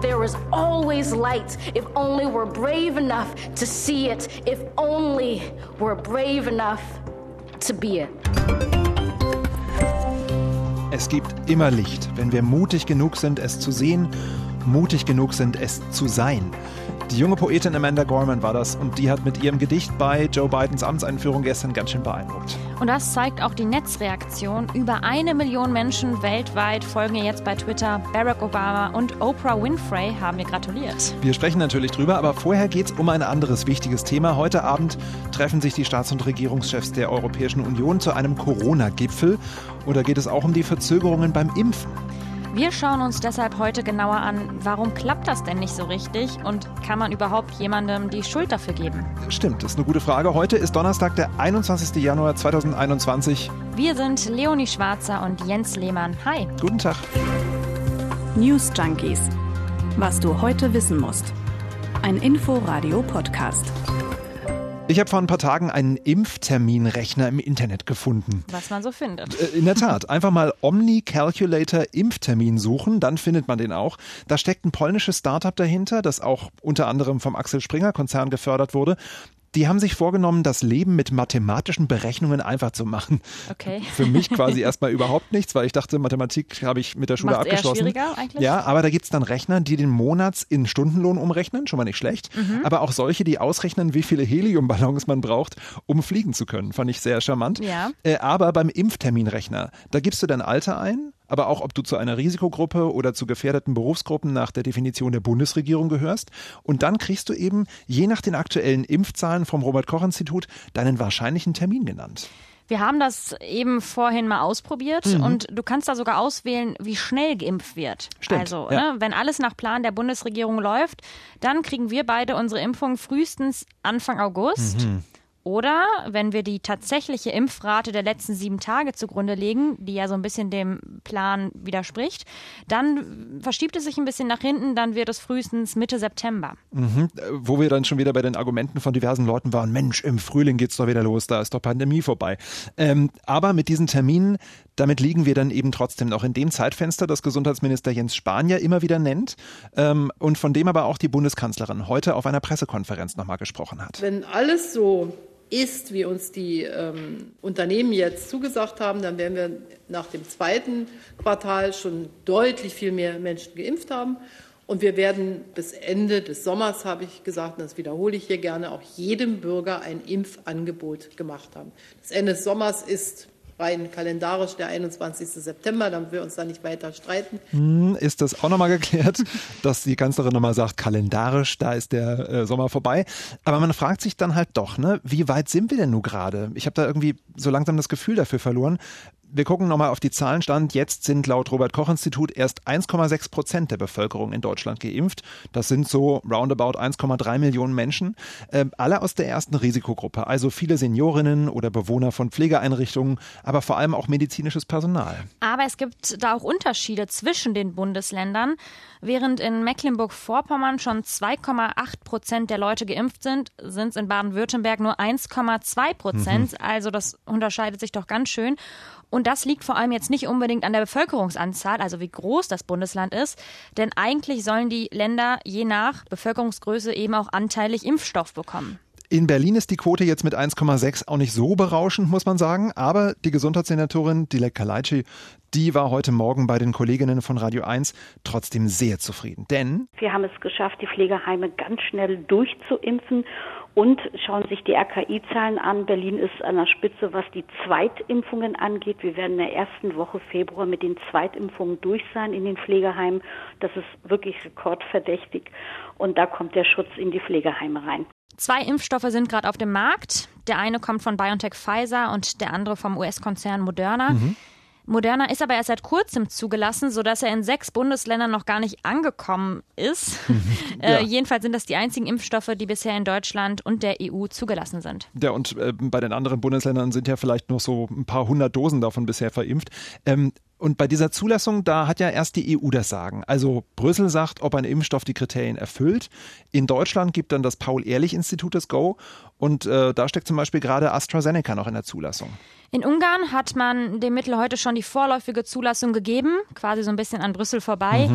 there is always light if only we're brave enough to see it, if only we're brave enough to be it. Es gibt immer Licht, wenn wir mutig genug sind, es zu sehen, mutig genug sind, es zu sein. Die junge Poetin Amanda Gorman war das und die hat mit ihrem Gedicht bei Joe Bidens Amtseinführung gestern ganz schön beeindruckt. Und das zeigt auch die Netzreaktion. Über eine Million Menschen weltweit folgen ihr jetzt bei Twitter. Barack Obama und Oprah Winfrey haben ihr gratuliert. Wir sprechen natürlich drüber, aber vorher geht es um ein anderes wichtiges Thema. Heute Abend treffen sich die Staats- und Regierungschefs der Europäischen Union zu einem Corona-Gipfel. Oder geht es auch um die Verzögerungen beim Impfen? Wir schauen uns deshalb heute genauer an, warum klappt das denn nicht so richtig und kann man überhaupt jemandem die Schuld dafür geben? Stimmt, das ist eine gute Frage. Heute ist Donnerstag, der 21. Januar 2021. Wir sind Leonie Schwarzer und Jens Lehmann. Hi. Guten Tag. News Junkies. Was du heute wissen musst. Ein Info-Radio-Podcast. Ich habe vor ein paar Tagen einen Impfterminrechner im Internet gefunden. Was man so findet. Äh, in der Tat. Einfach mal Omni Calculator Impftermin suchen, dann findet man den auch. Da steckt ein polnisches Startup dahinter, das auch unter anderem vom Axel Springer Konzern gefördert wurde. Die haben sich vorgenommen, das Leben mit mathematischen Berechnungen einfach zu machen. Okay. Für mich quasi erstmal überhaupt nichts, weil ich dachte, Mathematik habe ich mit der Schule Macht's abgeschlossen. Eher schwieriger eigentlich? Ja, aber da gibt es dann Rechner, die den Monats in Stundenlohn umrechnen, schon mal nicht schlecht. Mhm. Aber auch solche, die ausrechnen, wie viele Heliumballons man braucht, um fliegen zu können. Fand ich sehr charmant. Ja. Äh, aber beim Impfterminrechner, da gibst du dein Alter ein, aber auch ob du zu einer Risikogruppe oder zu gefährdeten Berufsgruppen nach der Definition der Bundesregierung gehörst. Und dann kriegst du eben, je nach den aktuellen Impfzahlen vom Robert-Koch-Institut, deinen wahrscheinlichen Termin genannt. Wir haben das eben vorhin mal ausprobiert Mhm. und du kannst da sogar auswählen, wie schnell geimpft wird. Stimmt, Also, ja. ne, wenn alles nach Plan der Bundesregierung läuft, dann kriegen wir beide unsere Impfung frühestens Anfang August. Mhm. Oder wenn wir die tatsächliche Impfrate der letzten sieben Tage zugrunde legen, die ja so ein bisschen dem Plan widerspricht, dann verschiebt es sich ein bisschen nach hinten, dann wird es frühestens Mitte September. Mhm. Wo wir dann schon wieder bei den Argumenten von diversen Leuten waren, Mensch, im Frühling geht's doch wieder los, da ist doch Pandemie vorbei. Ähm, aber mit diesen Terminen, damit liegen wir dann eben trotzdem noch in dem Zeitfenster, das Gesundheitsminister Jens Spahn ja immer wieder nennt ähm, und von dem aber auch die Bundeskanzlerin heute auf einer Pressekonferenz nochmal gesprochen hat. Wenn alles so ist, wie uns die ähm, Unternehmen jetzt zugesagt haben, dann werden wir nach dem zweiten Quartal schon deutlich viel mehr Menschen geimpft haben. Und wir werden bis Ende des Sommers, habe ich gesagt, und das wiederhole ich hier gerne, auch jedem Bürger ein Impfangebot gemacht haben. Das Ende des Sommers ist rein kalendarisch der 21. September, damit wir uns da nicht weiter streiten. Hm, ist das auch nochmal geklärt, dass die Kanzlerin nochmal sagt, kalendarisch, da ist der äh, Sommer vorbei. Aber man fragt sich dann halt doch, ne, wie weit sind wir denn nun gerade? Ich habe da irgendwie so langsam das Gefühl dafür verloren. Wir gucken nochmal auf die Zahlenstand. Jetzt sind laut Robert-Koch-Institut erst 1,6 Prozent der Bevölkerung in Deutschland geimpft. Das sind so roundabout 1,3 Millionen Menschen. Ähm, alle aus der ersten Risikogruppe. Also viele Seniorinnen oder Bewohner von Pflegeeinrichtungen, aber vor allem auch medizinisches Personal. Aber es gibt da auch Unterschiede zwischen den Bundesländern. Während in Mecklenburg-Vorpommern schon 2,8 Prozent der Leute geimpft sind, sind es in Baden-Württemberg nur 1,2 Prozent. Also das unterscheidet sich doch ganz schön. Und das liegt vor allem jetzt nicht unbedingt an der Bevölkerungsanzahl, also wie groß das Bundesland ist, denn eigentlich sollen die Länder je nach Bevölkerungsgröße eben auch anteilig Impfstoff bekommen. In Berlin ist die Quote jetzt mit 1,6 auch nicht so berauschend, muss man sagen. Aber die Gesundheitssenatorin Dilek Kalaitschi, die war heute Morgen bei den Kolleginnen von Radio 1 trotzdem sehr zufrieden. Denn Wir haben es geschafft, die Pflegeheime ganz schnell durchzuimpfen und schauen sich die RKI-Zahlen an. Berlin ist an der Spitze, was die Zweitimpfungen angeht. Wir werden in der ersten Woche Februar mit den Zweitimpfungen durch sein in den Pflegeheimen. Das ist wirklich rekordverdächtig. Und da kommt der Schutz in die Pflegeheime rein. Zwei Impfstoffe sind gerade auf dem Markt. Der eine kommt von BioNTech Pfizer und der andere vom US-Konzern Moderna. Moderna ist aber erst seit kurzem zugelassen, sodass er in sechs Bundesländern noch gar nicht angekommen ist. Ja. äh, jedenfalls sind das die einzigen Impfstoffe, die bisher in Deutschland und der EU zugelassen sind. Ja, und äh, bei den anderen Bundesländern sind ja vielleicht noch so ein paar hundert Dosen davon bisher verimpft. Ähm, und bei dieser Zulassung, da hat ja erst die EU das Sagen. Also Brüssel sagt, ob ein Impfstoff die Kriterien erfüllt. In Deutschland gibt dann das Paul-Ehrlich-Institut das Go. Und äh, da steckt zum Beispiel gerade AstraZeneca noch in der Zulassung. In Ungarn hat man dem Mittel heute schon die vorläufige Zulassung gegeben, quasi so ein bisschen an Brüssel vorbei.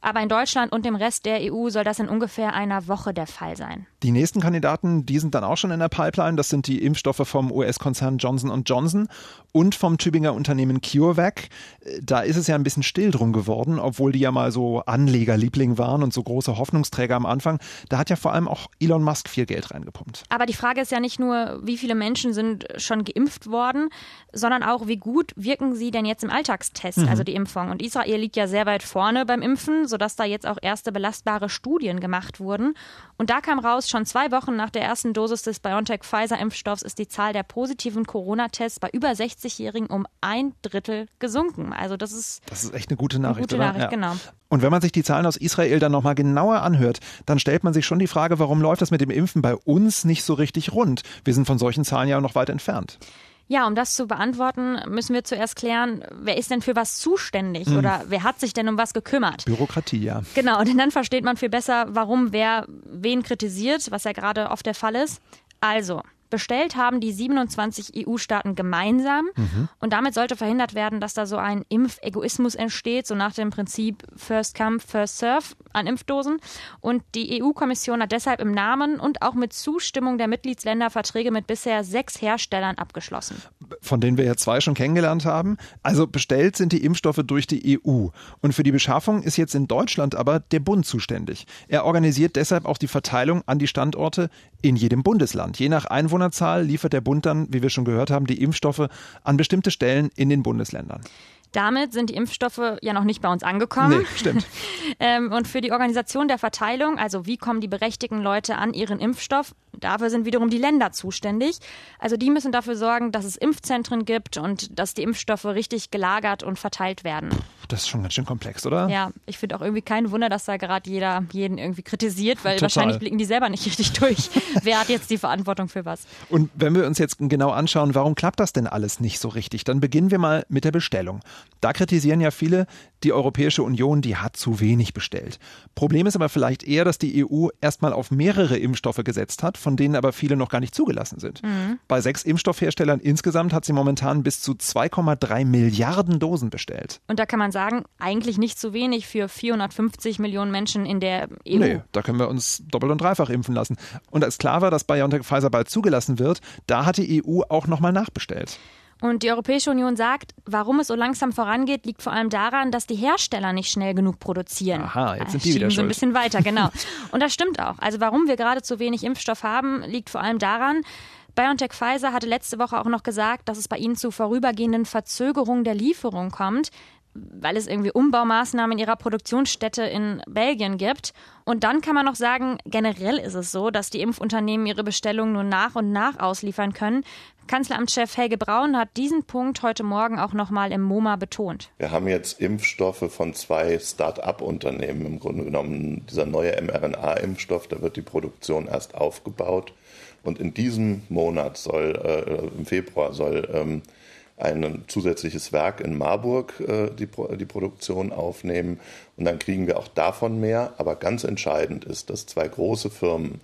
Aber in Deutschland und dem Rest der EU soll das in ungefähr einer Woche der Fall sein. Die nächsten Kandidaten, die sind dann auch schon in der Pipeline. Das sind die Impfstoffe vom US-Konzern Johnson Johnson und vom Tübinger Unternehmen CureVac. Da ist es ja ein bisschen still drum geworden, obwohl die ja mal so Anlegerliebling waren und so große Hoffnungsträger am Anfang. Da hat ja vor allem auch Elon Musk viel Geld reingepumpt. Aber die Frage ist ja nicht nur, wie viele Menschen sind schon geimpft worden, sondern auch, wie gut wirken sie denn jetzt im Alltagstest, mhm. also die Impfung. Und Israel liegt ja sehr weit vorne beim Impfen, sodass da jetzt auch erste belastbare Studien gemacht wurden. Und da kam raus, schon zwei Wochen nach der ersten Dosis des BioNTech-Pfizer-Impfstoffs ist die Zahl der positiven Corona-Tests bei über 60-Jährigen um ein Drittel gesunken. Also das ist das ist echt eine gute Nachricht. Eine gute Nachricht, genau. Und wenn man sich die Zahlen aus Israel dann nochmal genauer anhört, dann stellt man sich schon die Frage, warum läuft das mit dem Impfen bei uns nicht so richtig rund? Wir sind von solchen Zahlen ja noch weit entfernt. Ja, um das zu beantworten, müssen wir zuerst klären, wer ist denn für was zuständig mhm. oder wer hat sich denn um was gekümmert? Bürokratie, ja. Genau, denn dann versteht man viel besser, warum wer wen kritisiert, was ja gerade oft der Fall ist. Also, bestellt haben die 27 EU-Staaten gemeinsam. Mhm. Und damit sollte verhindert werden, dass da so ein Impfegoismus entsteht, so nach dem Prinzip First Come, First Serve an Impfdosen. Und die EU-Kommission hat deshalb im Namen und auch mit Zustimmung der Mitgliedsländer Verträge mit bisher sechs Herstellern abgeschlossen. Von denen wir ja zwei schon kennengelernt haben. Also bestellt sind die Impfstoffe durch die EU. Und für die Beschaffung ist jetzt in Deutschland aber der Bund zuständig. Er organisiert deshalb auch die Verteilung an die Standorte in jedem Bundesland. Je nach Einwohnerzahl liefert der Bund dann, wie wir schon gehört haben, die Impfstoffe an bestimmte Stellen in den Bundesländern. Damit sind die Impfstoffe ja noch nicht bei uns angekommen. Nee, stimmt. ähm, und für die Organisation der Verteilung, also wie kommen die berechtigten Leute an ihren Impfstoff, dafür sind wiederum die Länder zuständig. Also die müssen dafür sorgen, dass es Impfzentren gibt und dass die Impfstoffe richtig gelagert und verteilt werden. Das ist schon ganz schön komplex, oder? Ja, ich finde auch irgendwie kein Wunder, dass da gerade jeder jeden irgendwie kritisiert, weil Total. wahrscheinlich blicken die selber nicht richtig durch. Wer hat jetzt die Verantwortung für was? Und wenn wir uns jetzt genau anschauen, warum klappt das denn alles nicht so richtig, dann beginnen wir mal mit der Bestellung. Da kritisieren ja viele, die Europäische Union, die hat zu wenig bestellt. Problem ist aber vielleicht eher, dass die EU erstmal auf mehrere Impfstoffe gesetzt hat, von denen aber viele noch gar nicht zugelassen sind. Mhm. Bei sechs Impfstoffherstellern insgesamt hat sie momentan bis zu 2,3 Milliarden Dosen bestellt. Und da kann man sagen, eigentlich nicht zu wenig für 450 Millionen Menschen in der EU. Nee, da können wir uns doppelt und dreifach impfen lassen. Und als klar war, dass BioNTech Pfizer bald zugelassen wird, da hat die EU auch nochmal nachbestellt. Und die Europäische Union sagt, warum es so langsam vorangeht, liegt vor allem daran, dass die Hersteller nicht schnell genug produzieren. Aha, jetzt sind die wieder so ein bisschen weiter, genau. Und das stimmt auch. Also warum wir gerade zu wenig Impfstoff haben, liegt vor allem daran, BioNTech Pfizer hatte letzte Woche auch noch gesagt, dass es bei ihnen zu vorübergehenden Verzögerungen der Lieferung kommt weil es irgendwie Umbaumaßnahmen in ihrer Produktionsstätte in Belgien gibt. Und dann kann man noch sagen, generell ist es so, dass die Impfunternehmen ihre Bestellungen nur nach und nach ausliefern können. Kanzleramtschef Helge Braun hat diesen Punkt heute Morgen auch nochmal im MoMA betont. Wir haben jetzt Impfstoffe von zwei Start-up-Unternehmen im Grunde genommen. Dieser neue mRNA-Impfstoff, da wird die Produktion erst aufgebaut. Und in diesem Monat soll, äh, im Februar soll ähm, ein zusätzliches Werk in Marburg äh, die, die Produktion aufnehmen. Und dann kriegen wir auch davon mehr. Aber ganz entscheidend ist, dass zwei große Firmen,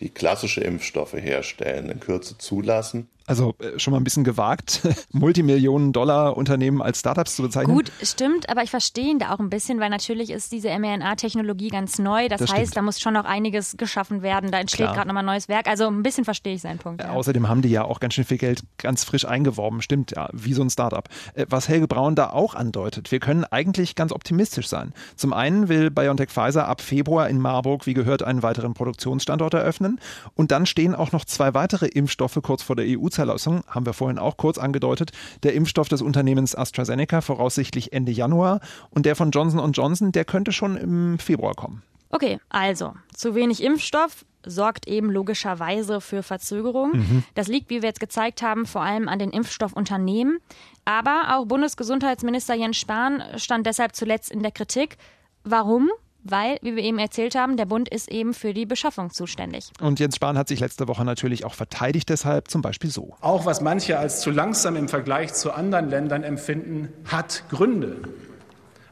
die klassische Impfstoffe herstellen, in Kürze zulassen. Also äh, schon mal ein bisschen gewagt, Multimillionen-Dollar-Unternehmen als Startups zu bezeichnen. Gut, stimmt, aber ich verstehe ihn da auch ein bisschen, weil natürlich ist diese mRNA-Technologie ganz neu. Das, das heißt, stimmt. da muss schon noch einiges geschaffen werden. Da entsteht gerade nochmal ein neues Werk. Also ein bisschen verstehe ich seinen Punkt. Ja. Außerdem haben die ja auch ganz schön viel Geld ganz frisch eingeworben. Stimmt, ja, wie so ein Startup. Äh, was Helge Braun da auch andeutet, wir können eigentlich ganz optimistisch sein. Zum einen will BioNTech Pfizer ab Februar in Marburg, wie gehört, einen weiteren Produktionsstandort eröffnen. Und dann stehen auch noch zwei weitere Impfstoffe kurz vor der EU Zulassung, haben wir vorhin auch kurz angedeutet, der Impfstoff des Unternehmens AstraZeneca voraussichtlich Ende Januar und der von Johnson Johnson, der könnte schon im Februar kommen. Okay, also zu wenig Impfstoff sorgt eben logischerweise für Verzögerungen. Mhm. Das liegt, wie wir jetzt gezeigt haben, vor allem an den Impfstoffunternehmen. Aber auch Bundesgesundheitsminister Jens Spahn stand deshalb zuletzt in der Kritik. Warum? weil, wie wir eben erzählt haben, der Bund ist eben für die Beschaffung zuständig. Und Jens Spahn hat sich letzte Woche natürlich auch verteidigt deshalb, zum Beispiel so. Auch was manche als zu langsam im Vergleich zu anderen Ländern empfinden, hat Gründe.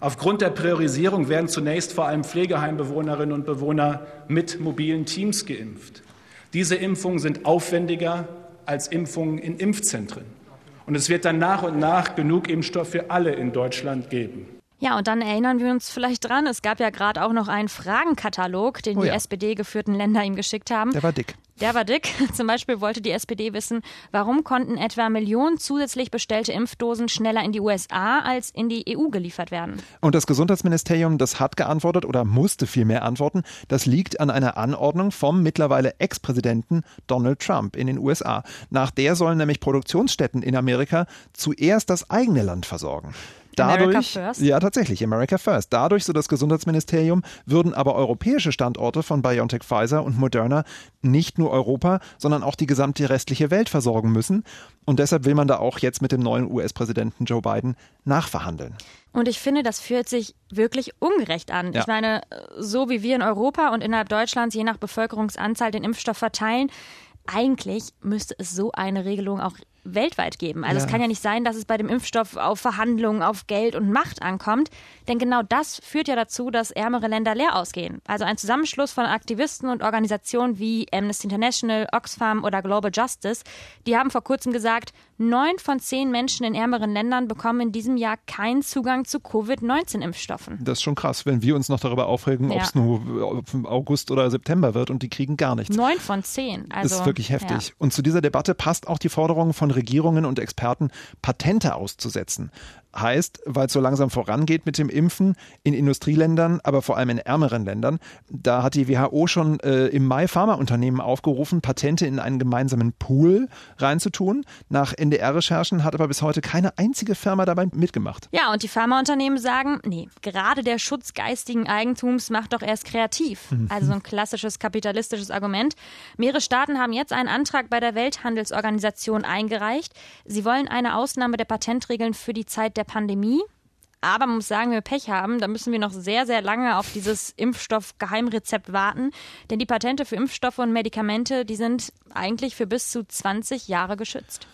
Aufgrund der Priorisierung werden zunächst vor allem Pflegeheimbewohnerinnen und Bewohner mit mobilen Teams geimpft. Diese Impfungen sind aufwendiger als Impfungen in Impfzentren. Und es wird dann nach und nach genug Impfstoff für alle in Deutschland geben. Ja, und dann erinnern wir uns vielleicht dran, es gab ja gerade auch noch einen Fragenkatalog, den Oh die ja. SPD-geführten Länder ihm geschickt haben. Der war dick. Der war dick. Zum Beispiel wollte die SPD wissen, warum konnten etwa Millionen zusätzlich bestellte Impfdosen schneller in die USA als in die EU geliefert werden. Und das Gesundheitsministerium, das hat geantwortet oder musste vielmehr antworten, das liegt an einer Anordnung vom mittlerweile Ex-Präsidenten Donald Trump in den USA. Nach der sollen nämlich Produktionsstätten in Amerika zuerst das eigene Land versorgen. Dadurch, first? ja tatsächlich, America First. Dadurch, so das Gesundheitsministerium, würden aber europäische Standorte von BioNTech Pfizer und Moderna nicht nur Europa, sondern auch die gesamte restliche Welt versorgen müssen. Und deshalb will man da auch jetzt mit dem neuen US-Präsidenten Joe Biden nachverhandeln. Und ich finde, das fühlt sich wirklich ungerecht an. Ja. Ich meine, so wie wir in Europa und innerhalb Deutschlands je nach Bevölkerungsanzahl den Impfstoff verteilen, eigentlich müsste es so eine Regelung auch weltweit geben. Also Ja. es kann ja nicht sein, dass es bei dem Impfstoff auf Verhandlungen, auf Geld und Macht ankommt, denn genau das führt ja dazu, dass ärmere Länder leer ausgehen. Also ein Zusammenschluss von Aktivisten und Organisationen wie Amnesty International, Oxfam oder Global Justice, die haben vor kurzem gesagt, neun von zehn Menschen in ärmeren Ländern bekommen in diesem Jahr keinen Zugang zu Covid-19-Impfstoffen. Das ist schon krass, wenn wir uns noch darüber aufregen, Ja. ob es nur August oder September wird und die kriegen gar nichts. Neun von zehn. Also, das ist wirklich heftig. Ja. Und zu dieser Debatte passt auch die Forderung von Regierungen und Experten, Patente auszusetzen. Heißt, weil es so langsam vorangeht mit dem Impfen in Industrieländern, aber vor allem in ärmeren Ländern, da hat die WHO schon äh, im Mai Pharmaunternehmen aufgerufen, Patente in einen gemeinsamen Pool reinzutun. Nach NDR-Recherchen hat aber bis heute keine einzige Firma dabei mitgemacht. Ja, und die Pharmaunternehmen sagen, nee, gerade der Schutz geistigen Eigentums macht doch erst kreativ. Also so ein klassisches kapitalistisches Argument. Mehrere Staaten haben jetzt einen Antrag bei der Welthandelsorganisation eingereicht. Sie wollen eine Ausnahme der Patentregeln für die Zeit der Pandemie. Aber man muss sagen, wenn wir Pech haben, dann müssen wir noch sehr, sehr lange auf dieses Impfstoff-Geheimrezept warten. Denn die Patente für Impfstoffe und Medikamente, die sind eigentlich für bis zu 20 Jahre geschützt.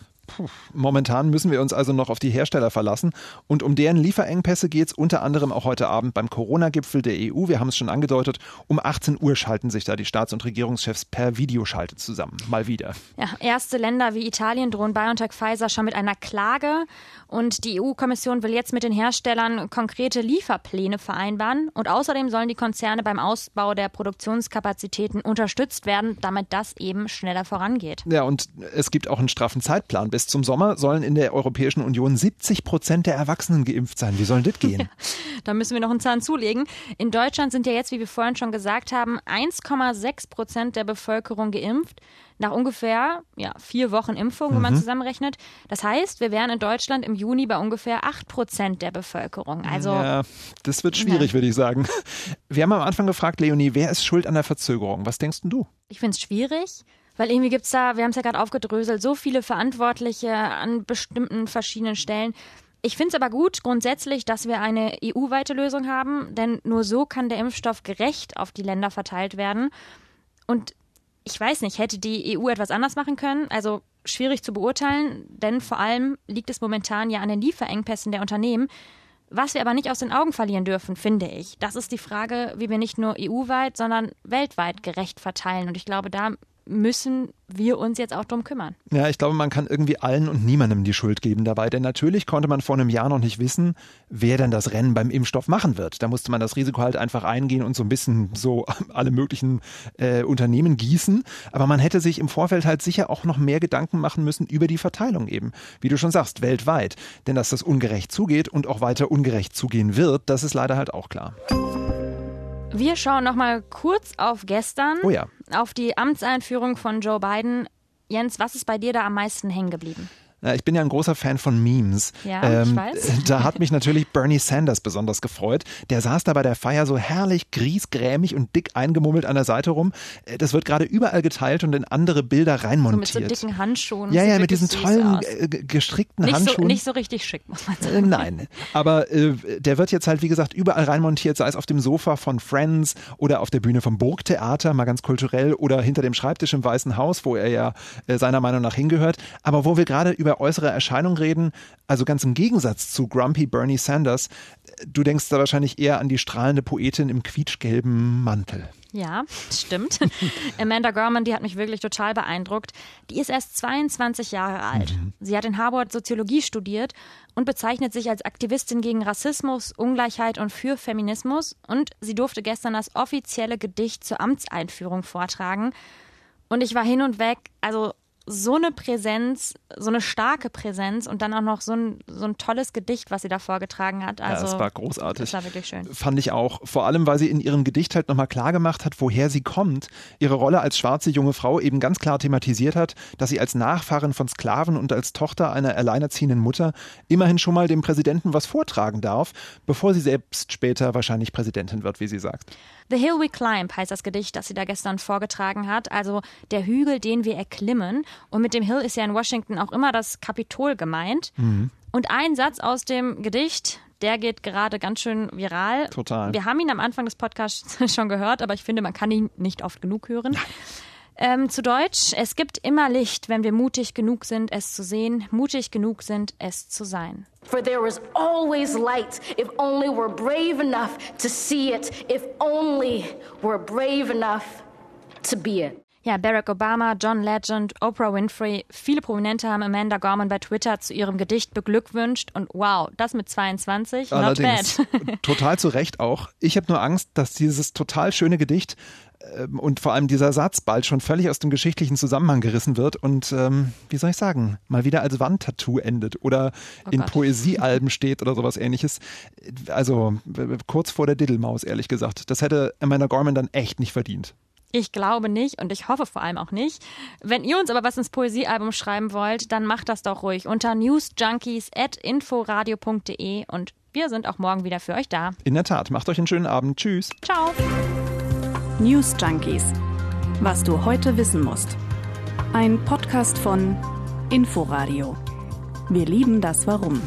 Momentan müssen wir uns also noch auf die Hersteller verlassen. Und um deren Lieferengpässe geht es unter anderem auch heute Abend beim Corona-Gipfel der EU. Wir haben es schon angedeutet. Um 18 Uhr schalten sich da die Staats- und Regierungschefs per Videoschalte zusammen. Mal wieder. Ja, erste Länder wie Italien drohen BioNTech Pfizer schon mit einer Klage und die EU-Kommission will jetzt mit den Herstellern konkrete Lieferpläne vereinbaren und außerdem sollen die Konzerne beim Ausbau der Produktionskapazitäten unterstützt werden, damit das eben schneller vorangeht. Ja, und es gibt auch einen straffen Zeitplan. Bis zum Sommer sollen in der Europäischen Union 70 Prozent der Erwachsenen geimpft sein. Wie soll das gehen? Da müssen wir noch einen Zahn zulegen. In Deutschland sind ja jetzt, wie wir vorhin schon gesagt haben, 1,6 Prozent der Bevölkerung geimpft. Nach ungefähr ja, vier Wochen Impfung, wenn man zusammenrechnet. Das heißt, wir wären in Deutschland im Juni bei ungefähr 8 Prozent der Bevölkerung. Also ja, das wird schwierig, würde ich sagen. Wir haben am Anfang gefragt, Leonie, wer ist schuld an der Verzögerung? Was denkst du? Ich finde es schwierig, weil irgendwie gibt es da, wir haben es ja gerade aufgedröselt, so viele Verantwortliche an bestimmten verschiedenen Stellen. Ich finde es aber gut grundsätzlich, dass wir eine EU-weite Lösung haben, denn nur so kann der Impfstoff gerecht auf die Länder verteilt werden. Und ich weiß nicht, hätte die EU etwas anders machen können? Also schwierig zu beurteilen, denn vor allem liegt es momentan ja an den Lieferengpässen der Unternehmen. Was wir aber nicht aus den Augen verlieren dürfen, finde ich, das ist die Frage, wie wir nicht nur EU-weit, sondern weltweit gerecht verteilen. Und ich glaube, da müssen wir uns jetzt auch drum kümmern. Ja, ich glaube, man kann irgendwie allen und niemandem die Schuld geben dabei. Denn natürlich konnte man vor einem Jahr noch nicht wissen, wer denn das Rennen beim Impfstoff machen wird. Da musste man das Risiko halt einfach eingehen und so ein bisschen so alle möglichen äh, Unternehmen gießen. Aber man hätte sich im Vorfeld halt sicher auch noch mehr Gedanken machen müssen über die Verteilung eben. Wie du schon sagst, weltweit. Denn dass das ungerecht zugeht und auch weiter ungerecht zugehen wird, das ist leider halt auch klar. Wir schauen noch mal kurz auf gestern, Oh ja. auf die Amtseinführung von Joe Biden. Jens, was ist bei dir da am meisten hängen geblieben? Na, Ich bin ja ein großer Fan von Memes. Ähm, Ja, ich weiß. Da hat mich natürlich Bernie Sanders besonders gefreut. Der saß da bei der Feier so herrlich griesgrämig und dick eingemummelt an der Seite rum. Äh, Das wird gerade überall geteilt und in andere Bilder So mit reinmontiert. so dicken Handschuhen. ja, ja, mit diesen tollen äh, ge- gestrickten Nicht so, Handschuhen. nicht so richtig schick, muss man Äh, sagen. Nein, aber äh, der wird jetzt halt, wie gesagt, überall reinmontiert, sei es auf dem Sofa von Friends oder auf der Bühne vom Burgtheater, mal ganz kulturell, oder hinter dem Schreibtisch im Weißen Haus, wo er ja äh, seiner Meinung nach hingehört. Aber wo wir gerade über äußere Erscheinung reden, also ganz im Gegensatz zu Grumpy Bernie Sanders, du denkst da wahrscheinlich eher an die strahlende Poetin im quietschgelben Mantel. Ja, stimmt. Amanda Gorman, die hat mich wirklich total beeindruckt. Die ist erst 22 Jahre alt. Mhm. Sie hat in Harvard Soziologie studiert und bezeichnet sich als Aktivistin gegen Rassismus, Ungleichheit und für Feminismus. Und sie durfte gestern das offizielle Gedicht zur Amtseinführung vortragen. Und ich war hin und weg. Also so eine Präsenz, so eine starke Präsenz und dann auch noch so ein, so ein tolles Gedicht, was sie da vorgetragen hat. Also, ja, das war großartig. Das war wirklich schön. Fand ich auch. Vor allem, weil sie in ihrem Gedicht halt nochmal klar gemacht hat, woher sie kommt. Ihre Rolle als schwarze junge Frau eben ganz klar thematisiert hat, dass sie als Nachfahrin von Sklaven und als Tochter einer alleinerziehenden Mutter immerhin schon mal dem Präsidenten was vortragen darf, bevor sie selbst später wahrscheinlich Präsidentin wird, wie sie sagt. The Hill We Climb heißt das Gedicht, das sie da gestern vorgetragen hat, also der Hügel, den wir erklimmen. Und mit dem Hill ist ja in Washington auch immer das Kapitol gemeint. Mhm. Und ein Satz aus dem Gedicht, der geht gerade ganz schön viral. Total. Wir haben ihn am Anfang des Podcasts schon gehört, aber ich finde, man kann ihn nicht oft genug hören. Ähm, zu Deutsch, es gibt immer Licht, wenn wir mutig genug sind, es zu sehen, mutig genug sind, es zu sein. For there is always light if only we're brave enough to see it, if only we're brave enough to be it. Ja, Barack Obama, John Legend, Oprah Winfrey, viele Prominente haben Amanda Gorman bei Twitter zu ihrem Gedicht beglückwünscht und wow, das mit 22, Allerdings, not bad. total zu Recht auch. Ich habe nur Angst, dass dieses total schöne Gedicht ähm, und vor allem dieser Satz bald schon völlig aus dem geschichtlichen Zusammenhang gerissen wird und, ähm, wie soll ich sagen, mal wieder als Wandtattoo endet oder oh in Gott. Poesiealben steht oder sowas ähnliches. Also kurz vor der Diddelmaus, ehrlich gesagt. Das hätte Amanda Gorman dann echt nicht verdient. Ich glaube nicht und ich hoffe vor allem auch nicht. Wenn ihr uns aber was ins Poesiealbum schreiben wollt, dann macht das doch ruhig unter newsjunkies.inforadio.de und wir sind auch morgen wieder für euch da. In der Tat, macht euch einen schönen Abend. Tschüss. Ciao. News Junkies. Was du heute wissen musst. Ein Podcast von Inforadio. Wir lieben das Warum.